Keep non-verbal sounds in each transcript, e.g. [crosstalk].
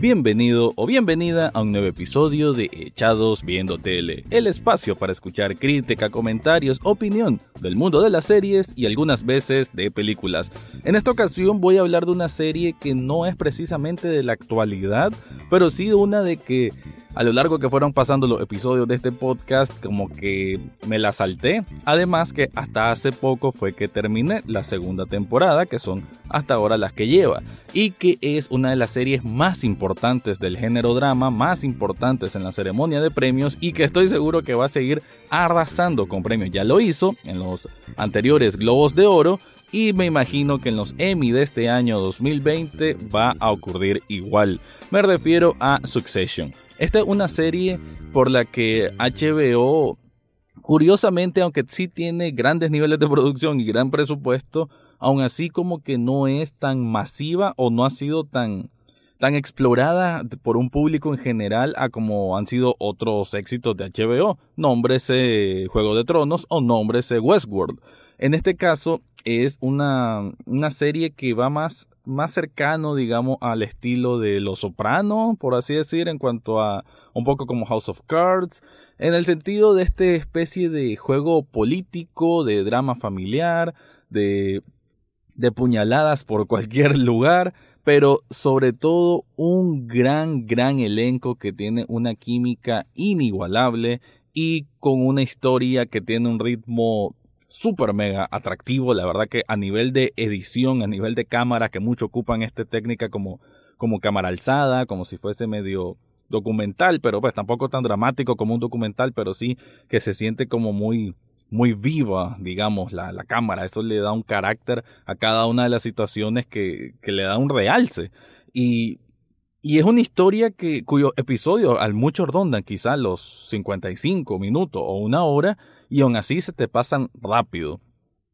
Bienvenido o bienvenida a un nuevo episodio de Echados Viendo Tele, el espacio para escuchar crítica, comentarios, opinión del mundo de las series y algunas veces de películas. En esta ocasión voy a hablar de una serie que no es precisamente de la actualidad, pero sí una de que a lo largo que fueron pasando los episodios de este podcast, como que me la salté. Además que hasta hace poco fue que terminé la segunda temporada, que son hasta ahora las que lleva. Y que es una de las series más importantes del género drama, más importantes en la ceremonia de premios y que estoy seguro que va a seguir arrasando con premios. Ya lo hizo en los anteriores Globos de Oro. Y me imagino que en los Emmy de este año 2020 va a ocurrir igual. Me refiero a Succession. Esta es una serie por la que HBO, curiosamente, aunque sí tiene grandes niveles de producción y gran presupuesto, aún así como que no es tan masiva o no ha sido tan tan explorada por un público en general a como han sido otros éxitos de HBO, nómbrese Juego de Tronos o nómbrese Westworld. En este caso es una, una serie que va más más cercano, digamos, al estilo de Los Soprano, por así decir, en cuanto a un poco como House of Cards, en el sentido de esta especie de juego político, de drama familiar, de, de puñaladas por cualquier [laughs] lugar, pero sobre todo un gran, gran elenco que tiene una química inigualable y con una historia que tiene un ritmo súper mega atractivo. La verdad que a nivel de edición, a nivel de cámara, que mucho ocupan esta técnica como, como cámara alzada, como si fuese medio documental, pero pues tampoco tan dramático como un documental, pero sí que se siente como muy, muy viva, digamos, la, la cámara. Eso le da un carácter a cada una de las situaciones que, que le da un realce. Y, y es una historia que, cuyo episodio al mucho rondan quizás los 55 minutos o una hora, y aún así se te pasan rápido.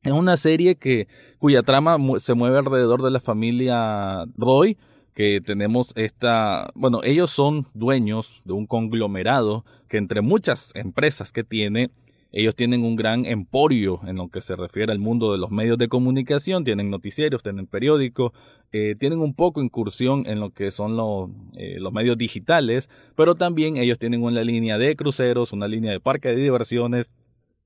Es una serie que, cuya trama se mueve alrededor de la familia Roy, que tenemos esta, bueno, ellos son dueños de un conglomerado que entre muchas empresas que tiene, ellos tienen un gran emporio en lo que se refiere al mundo de los medios de comunicación, tienen noticieros, tienen periódicos, eh, tienen un poco incursión en lo que son los, eh, los medios digitales, pero también ellos tienen una línea de cruceros, una línea de parque de diversiones,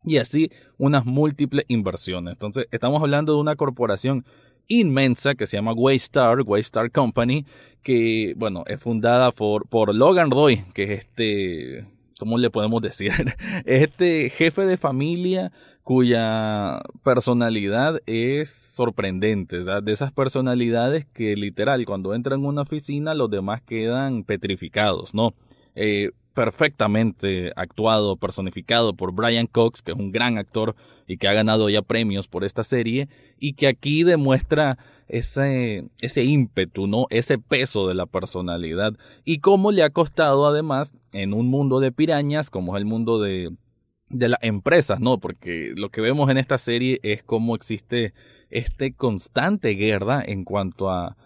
y así unas múltiples inversiones. Entonces, estamos hablando de una corporación inmensa que se llama Waystar, Waystar Company, que, bueno, es fundada por, por Logan Roy, que es este, ¿cómo le podemos decir? [laughs] este jefe de familia cuya personalidad es sorprendente, de esas personalidades que literal cuando entran en una oficina los demás quedan petrificados, ¿no? Eh, perfectamente actuado, personificado por Brian Cox, que es un gran actor y que ha ganado ya premios por esta serie, y que aquí demuestra ese, ese ímpetu, ¿no? Ese peso de la personalidad, y cómo le ha costado además en un mundo de pirañas, como es el mundo de, de las empresas, ¿no? Porque lo que vemos en esta serie es cómo existe este constante guerra en cuanto a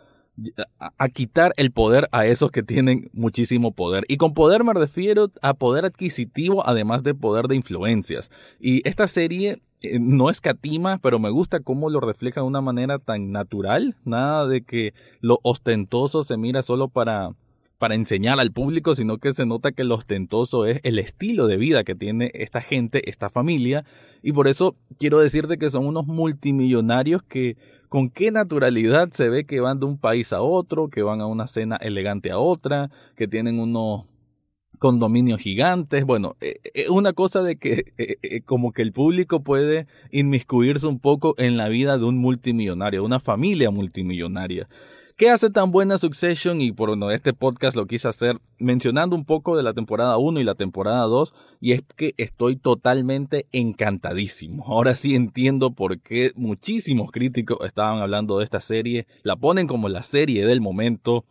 a, quitar el poder a esos que tienen muchísimo poder. Y con poder me refiero a poder adquisitivo, además de poder de influencias. Y esta serie eh, no escatima, pero me gusta cómo lo refleja de una manera tan natural. Nada de que lo ostentoso se mira solo para para enseñar al público, sino que se nota que lo ostentoso es el estilo de vida que tiene esta gente, esta familia, y por eso quiero decirte que son unos multimillonarios que con qué naturalidad se ve que van de un país a otro, que van a una cena elegante a otra, que tienen unos condominios gigantes, bueno, es eh, eh, una cosa de que [laughs] eh, como que el público puede inmiscuirse un poco en la vida de un multimillonario, de una familia multimillonaria. ¿Qué hace tan buena Succession? Y por bueno, este podcast lo quise hacer mencionando un poco de la temporada 1 y la temporada 2, y es que estoy totalmente encantadísimo. [laughs] Ahora sí entiendo por qué muchísimos críticos estaban hablando de esta serie, la ponen como la serie del momento.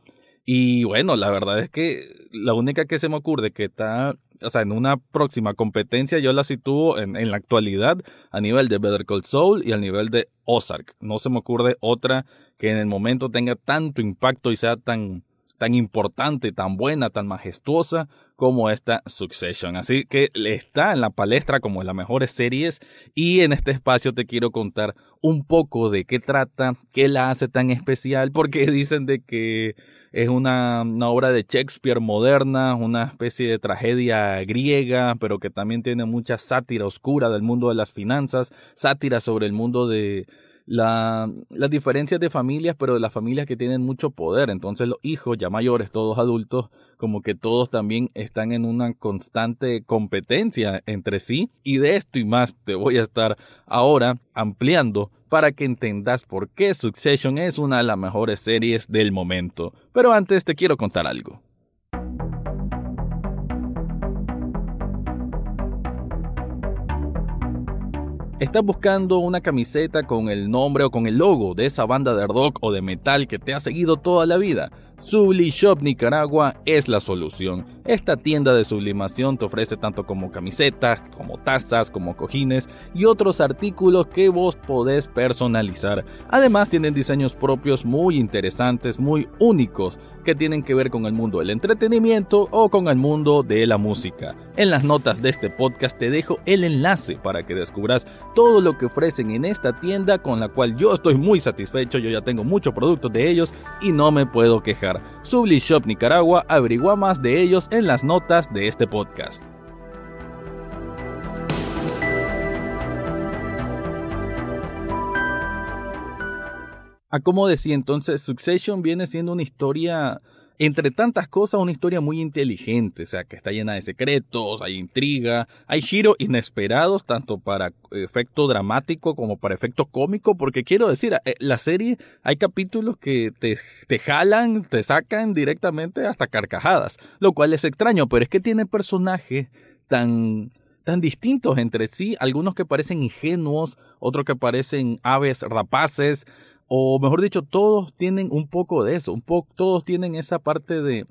Y bueno, la verdad es que la única que se me ocurre que está, o sea, en una próxima competencia yo la sitúo en, en la actualidad a nivel de Better Call Saul y a nivel de Ozark. No se me ocurre otra que en el momento tenga tanto impacto y sea tan, tan importante, tan buena, tan majestuosa como esta Succession. Así que está en la palestra como las mejores series y en este espacio te quiero contar un poco de qué trata, qué la hace tan especial, porque [laughs] dicen de que es una, obra de Shakespeare moderna, una especie de tragedia griega, pero que también tiene mucha sátira oscura del mundo de las finanzas, sátira sobre el mundo de, la, las diferencias de familias, pero de las familias que tienen mucho poder. Entonces los hijos ya mayores, todos adultos, como que todos también están en una constante competencia entre sí. Y de esto y más te voy a estar ahora ampliando para que entendas por qué Succession es una de las mejores series del momento. Pero antes te quiero contar algo. ¿Estás buscando una camiseta con el nombre o con el logo de esa banda de rock o de metal que te ha seguido toda la vida? Subli Shop Nicaragua es la solución. Esta tienda de sublimación te ofrece tanto como camisetas, como tazas, como cojines y otros artículos que vos podés personalizar. Además tienen diseños propios muy interesantes, muy únicos, que tienen que ver con el mundo del entretenimiento o con el mundo de la música. En las notas de este podcast te dejo el enlace para que descubras todo lo que ofrecen en esta tienda con la cual yo estoy muy satisfecho, yo ya tengo muchos productos de ellos y no me puedo quejar. Subli Shop Nicaragua averigua más de ellos en las notas de este podcast. A como decía entonces, Succession viene siendo una historia entre tantas cosas, una historia muy inteligente, o sea, que está llena de secretos, hay intriga, hay giros inesperados, tanto para efecto dramático como para efecto cómico, porque quiero decir, eh, la serie hay capítulos que te, te jalan, te sacan directamente hasta carcajadas, lo cual es extraño, pero es que tiene personajes tan tan distintos entre sí, algunos que parecen ingenuos, otros que parecen aves rapaces, o mejor dicho, todos tienen un poco de eso, un poco, todos tienen esa parte de,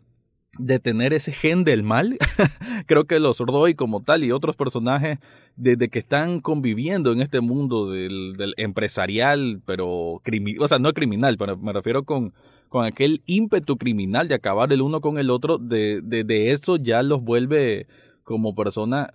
de tener ese gen del mal. [laughs] Creo que los Roy como tal y otros personajes desde que están conviviendo en este mundo del, empresarial, pero criminal, o sea, no criminal, pero me refiero con, con aquel ímpetu criminal de acabar el uno con el otro, de, de, de eso ya los vuelve como persona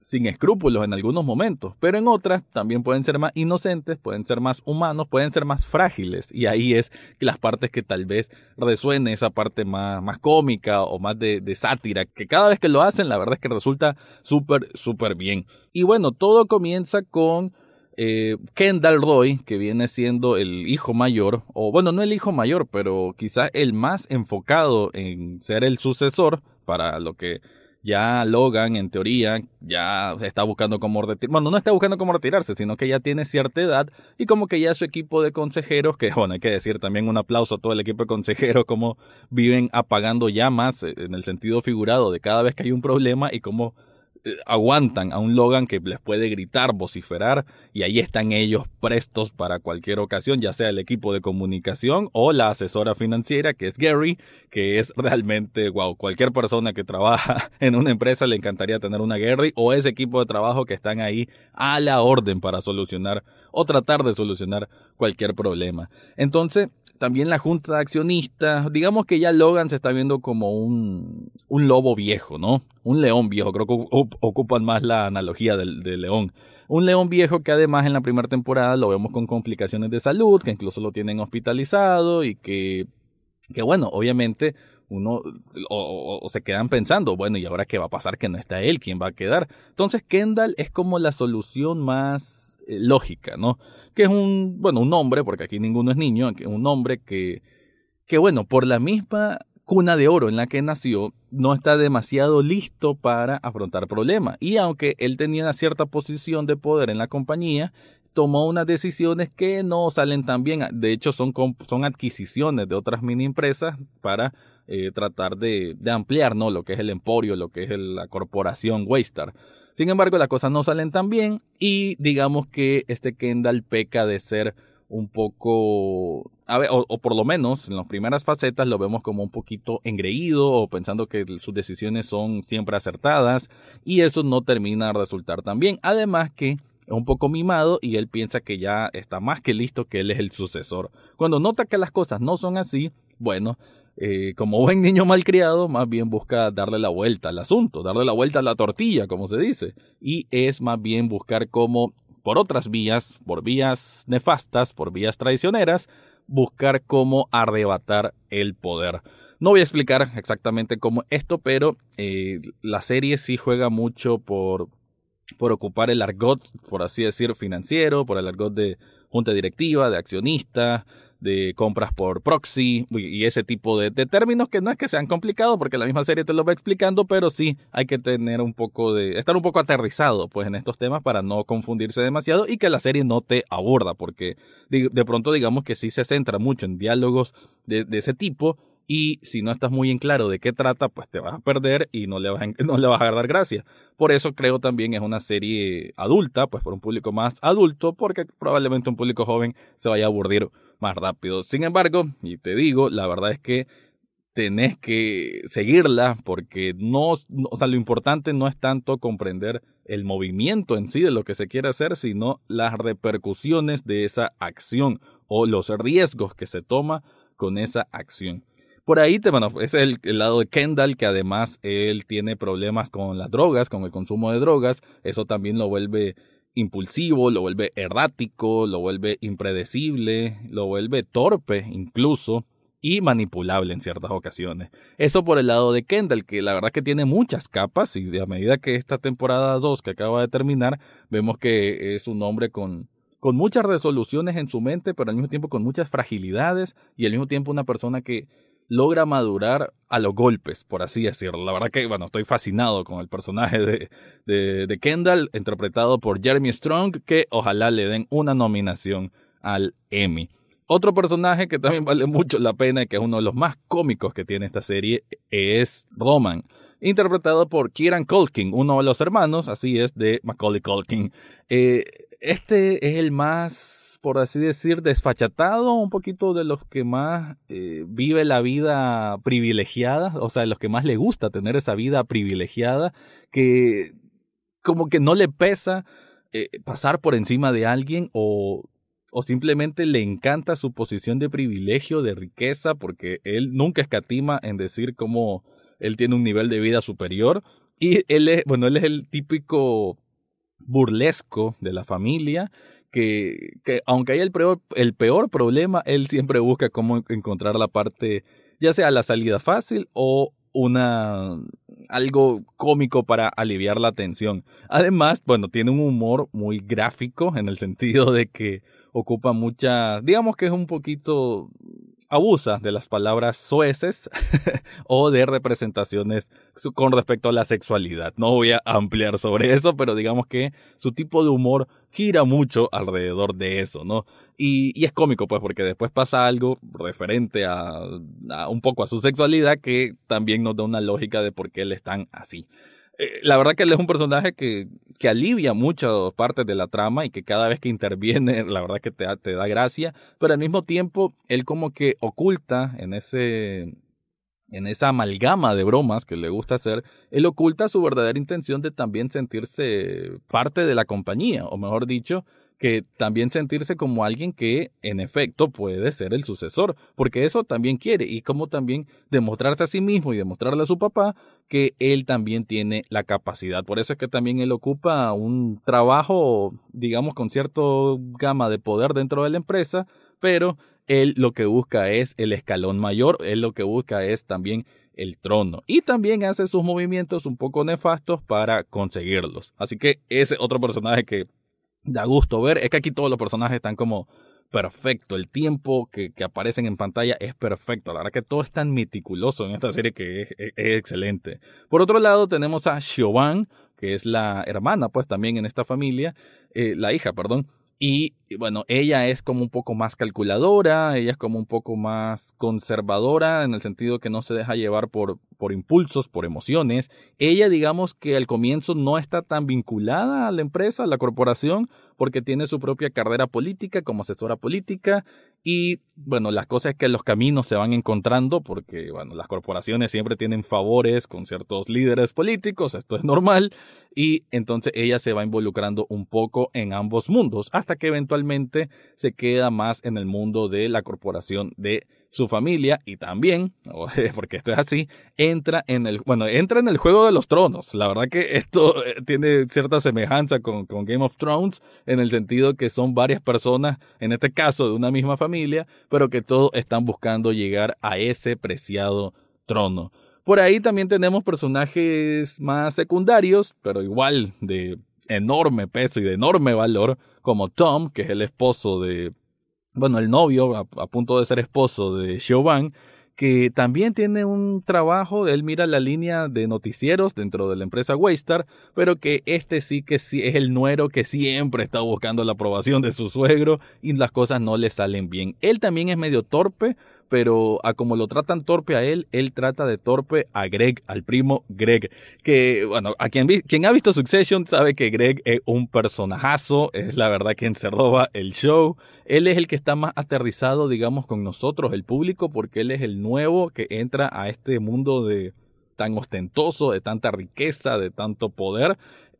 sin escrúpulos en algunos momentos, pero en otras también pueden ser más inocentes, pueden ser más humanos, pueden ser más frágiles. Y ahí es las partes que tal vez resuene esa parte más, más cómica o más de, sátira, que cada vez que lo hacen, la verdad es que resulta súper, súper bien. Y bueno, todo comienza con eh, Kendall Roy, que viene siendo el hijo mayor, o bueno, no el hijo mayor, pero quizá el más enfocado en ser el sucesor para lo que ya Logan, en teoría, ya está buscando cómo retirarse. Bueno, no está buscando cómo retirarse, sino que ya tiene cierta edad y como que ya su equipo de consejeros, que [laughs] bueno, hay que decir también un aplauso a todo el equipo de consejeros, como viven apagando llamas eh, en el sentido figurado de cada vez que hay un problema y cómo aguantan a un Logan que les puede gritar, vociferar, y ahí están ellos prestos para cualquier ocasión, ya sea el equipo de comunicación o la asesora financiera, que es Gary, que es realmente, wow, cualquier persona que trabaja [laughs] en una empresa le encantaría tener una Gary o ese equipo de trabajo que están ahí a la orden para solucionar o tratar de solucionar cualquier problema. Entonces, también la junta de accionistas, digamos que ya Logan se está viendo como un, un lobo viejo, ¿no? Un león viejo, creo que ocupan más la analogía del, león. Un león viejo que además en la primera temporada lo vemos con complicaciones de salud, que incluso lo tienen hospitalizado y que, que bueno, obviamente uno o, se quedan pensando, bueno, ¿y ahora qué va a pasar que no está él? ¿Quién va a quedar? Entonces Kendall es como la solución más eh, lógica, ¿no? Que es un, bueno, un hombre, porque aquí ninguno es niño, un hombre que, que bueno, por la misma cuna de oro en la que nació, no está demasiado listo para afrontar problemas. Y aunque él tenía una cierta posición de poder en la compañía, tomó unas decisiones que no salen tan bien. De hecho, son, son adquisiciones de otras mini empresas para eh, tratar de, ampliar ¿no? lo que es el emporio, lo que es la corporación Waystar. Sin embargo, las cosas no salen tan bien y digamos que este Kendall peca de ser un poco, a ver, o, por lo menos en las primeras facetas lo vemos como un poquito engreído o pensando que sus decisiones son siempre acertadas y eso no termina de resultar tan bien. Además que es un poco mimado y él piensa que ya está más que listo que él es el sucesor. Cuando nota que las cosas no son así, bueno, eh, como buen niño malcriado, más bien busca darle la vuelta al asunto, darle la vuelta a la tortilla, como se dice. Y es más bien buscar cómo, por otras vías, por vías nefastas, por vías traicioneras, buscar cómo arrebatar el poder. No voy a explicar exactamente cómo esto, pero eh, la serie sí juega mucho por, por ocupar el argot, por así decir, financiero, por el argot de junta directiva, de accionista, de compras por proxy y ese tipo de, términos que no es que sean complicados porque la misma serie te lo va explicando, pero sí hay que tener un poco de, estar un poco aterrizado pues en estos temas para no confundirse demasiado y que la serie no te aborda porque de, pronto digamos que sí se centra mucho en diálogos de, ese tipo y si no estás muy en claro de qué trata, pues te vas a perder y no le vas a, [laughs] no le vas a dar gracia. Por eso creo también es una serie adulta, pues por un público más adulto, porque probablemente un público joven se vaya a aburrir más rápido. Sin embargo, y te digo, la verdad es que tenés que seguirla porque no, o sea, lo importante no es tanto comprender el movimiento en sí de lo que se quiere hacer, sino las repercusiones de esa acción o los riesgos que se toma con esa acción. Por ahí, bueno, es el, lado de Kendall, que además él tiene problemas con las drogas, con el consumo de drogas. Eso también lo vuelve impulsivo, lo vuelve errático, lo vuelve impredecible, lo vuelve torpe incluso y manipulable en ciertas ocasiones. Eso por el lado de Kendall, que la verdad que tiene muchas capas y a medida que esta temporada 2 que acaba de terminar, vemos que es un hombre con, con muchas resoluciones en su mente, pero al mismo tiempo con muchas fragilidades y al mismo tiempo una persona que logra madurar a los golpes, por así decirlo. La verdad que, bueno, estoy fascinado con el personaje de, de, Kendall, interpretado por Jeremy Strong, que ojalá le den una nominación al Emmy. Otro personaje que también vale mucho la pena y que es uno de los más cómicos que tiene esta serie es Roman, interpretado por Kieran Culkin, uno de los hermanos, así es, de Macaulay Culkin. Eh, este es el más por así decir, desfachatado, un poquito de los que más eh, vive la vida privilegiada, o sea, de los que más le gusta tener esa vida privilegiada, que como que no le pesa eh, pasar por encima de alguien o, o simplemente le encanta su posición de privilegio, de riqueza, porque él nunca escatima en decir cómo él tiene un nivel de vida superior. Y él es, bueno, él es el típico burlesco de la familia que, que aunque haya el peor, el peor problema, él siempre busca cómo encontrar la parte, ya sea la salida fácil o una algo cómico para aliviar la tensión. Además, bueno, tiene un humor muy gráfico en el sentido de que ocupa mucha, digamos que es un poquito abusa de las palabras sueces [laughs] o de representaciones con respecto a la sexualidad. No voy a ampliar sobre eso, pero digamos que su tipo de humor gira mucho alrededor de eso, ¿no? Y, es cómico, pues, porque después pasa algo referente a, a un poco a su sexualidad que también nos da una lógica de por qué él es tan así. Eh, la verdad que él es un personaje que, que alivia muchas partes de la trama y que cada vez que interviene, [laughs] la verdad que te, te da gracia, pero al mismo tiempo él como que oculta en ese en esa amalgama de bromas que le gusta hacer, él oculta su verdadera intención de también sentirse parte de la compañía, o mejor dicho, que también sentirse como alguien que en efecto puede ser el sucesor, porque eso también quiere, y como también demostrarse a sí mismo y demostrarle a su papá que él también tiene la capacidad. Por eso es que también él ocupa un trabajo, digamos, con cierto gama de poder dentro de la empresa, pero él lo que busca es el escalón mayor, él lo que busca es también el trono y también hace sus movimientos un poco nefastos para conseguirlos. Así que ese otro personaje que da gusto ver. Es que aquí todos los personajes están como perfecto. El tiempo que, que, aparecen en pantalla es perfecto. La verdad que todo es tan meticuloso en esta serie que es, excelente. Por otro lado, tenemos a Siobhan, que es la hermana, pues también en esta familia, eh, la hija, perdón, y bueno, ella es como un poco más calculadora, ella es como un poco más conservadora en el sentido que no se deja llevar por, por impulsos, por emociones. Ella digamos que al comienzo no está tan vinculada a la empresa, a la corporación, porque tiene su propia carrera política como asesora política y bueno, las cosas es que los caminos se van encontrando porque bueno, las corporaciones siempre tienen favores con ciertos líderes políticos, esto es normal y entonces ella se va involucrando un poco en ambos mundos hasta que eventualmente se queda más en el mundo de la corporación de su familia y también, [laughs] [laughs] porque esto es así, entra en el, bueno, entra en el juego de los tronos. La verdad que esto eh, tiene cierta semejanza con, con Game of Thrones en el sentido que son varias personas, en este caso de una misma familia, pero que todos están buscando llegar a ese preciado trono. Por ahí también tenemos personajes más secundarios, pero igual de enorme peso y de enorme valor, como Tom, que es el esposo de bueno, el novio, a, punto de ser esposo de Siobhan, que también tiene un trabajo, él mira la línea de noticieros dentro de la empresa Waystar, pero que este sí que sí es el nuero que siempre está buscando la aprobación de su suegro y las cosas no le salen bien. Él también es medio torpe, pero a como lo tratan torpe a él, él trata de torpe a Greg, al primo Greg, que bueno, a quien, quien ha visto Succession sabe que Greg es un personajazo, es la verdad que encerró el show, él es el que está más aterrizado, digamos, con nosotros, el público, porque él es el nuevo que entra a este mundo de tan ostentoso, de tanta riqueza, de tanto poder,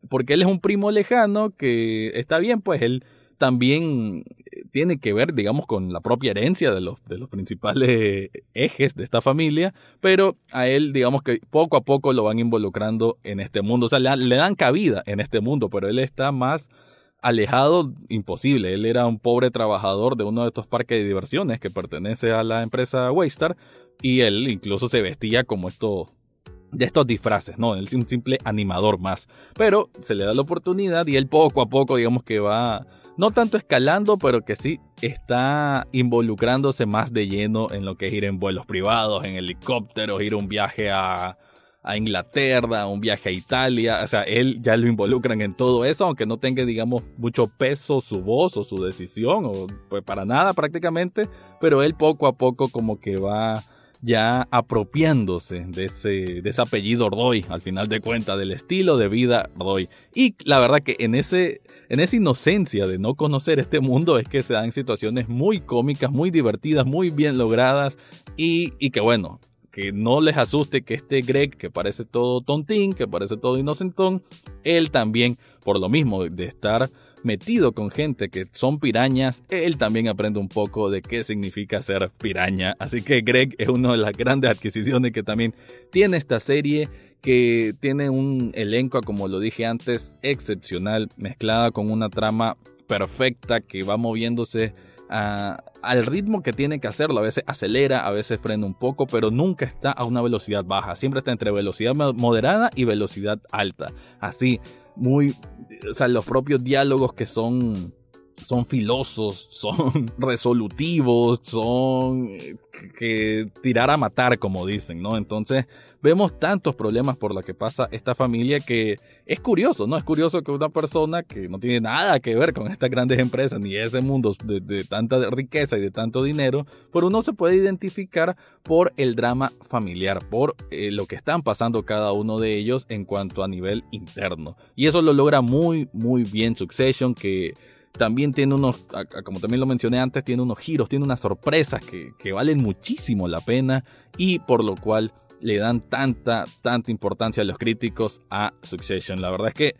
porque él es un primo lejano que está bien, pues él también tiene que ver, digamos, con la propia herencia de los, de los principales ejes de esta familia, pero a él, digamos que poco a poco lo van involucrando en este mundo, o sea, le, dan cabida en este mundo, pero él está más alejado, imposible, él era un pobre trabajador de uno de estos parques de diversiones que pertenece a la empresa Waystar, y él incluso se vestía como esto de estos disfraces, ¿no? Él es un simple animador más. Pero se le da la oportunidad y él poco a poco, digamos que va no tanto escalando, pero que sí está involucrándose más de lleno en lo que es ir en vuelos privados, en helicópteros, ir un viaje a, a Inglaterra, un viaje a Italia, o sea, él ya lo involucran en todo eso, aunque no tenga, digamos, mucho peso su voz o su decisión, o pues para nada prácticamente, pero él poco a poco como que va ya apropiándose de ese, de ese apellido Roy, al final de cuentas, del estilo de vida Roy. Y la verdad que en, ese, en esa inocencia de no conocer este mundo es que se dan situaciones muy cómicas, muy divertidas, muy bien logradas y, y que bueno, que no les asuste que este Greg, que parece todo tontín, que parece todo inocentón, él también, por lo mismo de estar metido con gente que son pirañas, él también aprende un poco de qué significa ser piraña. Así que Greg es una de las grandes adquisiciones que también tiene esta serie que tiene un elenco, como lo dije antes, excepcional, mezclada con una trama perfecta que va moviéndose al ritmo que tiene que hacerlo. A veces acelera, a veces frena un poco, pero nunca está a una velocidad baja. Siempre está entre velocidad moderada y velocidad alta. Así, muy, o sea, los propios diálogos que son son filosos, [laughs] son resolutivos, son eh, que tirar a matar, como dicen, ¿no? Entonces vemos tantos problemas por los que pasa esta familia que es curioso, ¿no? Es curioso que una persona que no tiene nada que ver con estas grandes empresas ni ese mundo de, tanta riqueza y de tanto dinero, por uno se puede identificar por el drama familiar, por eh, lo que están pasando cada uno de ellos en cuanto a nivel interno. Y eso lo logra muy, muy bien Succession, que también tiene unos, como también lo mencioné antes, tiene unos giros, tiene unas sorpresas que valen muchísimo la pena y por lo cual le dan tanta, tanta importancia a los críticos a Succession. La verdad es que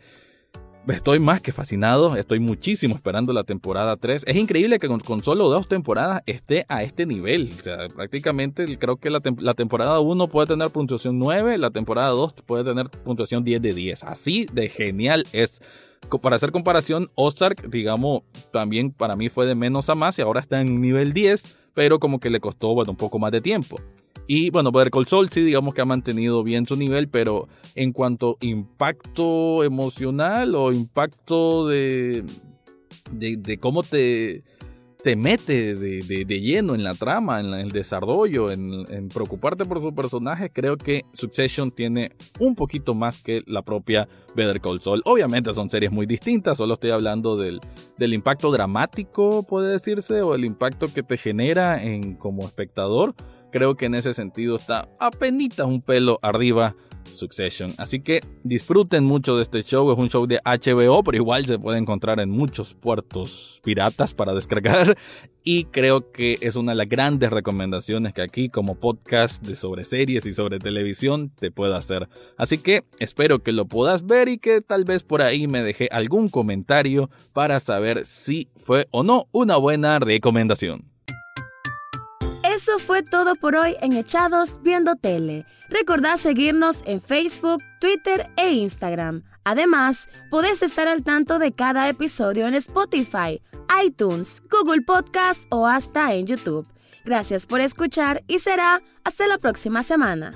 estoy más que fascinado, estoy muchísimo esperando la temporada 3. Es increíble que con, solo dos temporadas esté a este nivel. O sea, prácticamente creo que la, la, temporada 1 puede tener puntuación 9, la temporada 2 puede tener puntuación 10 de 10. Así de genial es para hacer comparación, Ozark, digamos, también para mí fue de menos a más y ahora está en nivel 10, pero como que le costó, bueno, un poco más de tiempo. Y bueno, Better Call Saul sí, digamos que ha mantenido bien su nivel, pero en cuanto a impacto emocional o impacto de, de, de cómo te, te mete de, lleno en la trama, en el desarrollo, en, preocuparte por su personaje, creo que Succession tiene un poquito más que la propia Better Call Saul. Obviamente son series muy distintas, solo estoy hablando del, del impacto dramático, puede decirse, o el impacto que te genera en, como espectador. Creo que en ese sentido está apenas un pelo arriba Succession. Así que disfruten mucho de este show. Es un show de HBO, pero igual se puede encontrar en muchos puertos piratas para descargar. [laughs] Y creo que es una de las grandes recomendaciones que aquí como podcast de sobre series y sobre televisión te puedo hacer. Así que espero que lo puedas ver y que tal vez por ahí me deje algún comentario para saber si fue o no una buena recomendación. Eso fue todo por hoy en Echados Viendo Tele. Recordá seguirnos en Facebook, Twitter e Instagram. Además, podés estar al tanto de cada episodio en Spotify, iTunes, Google Podcast o hasta en YouTube. Gracias por escuchar y será hasta la próxima semana.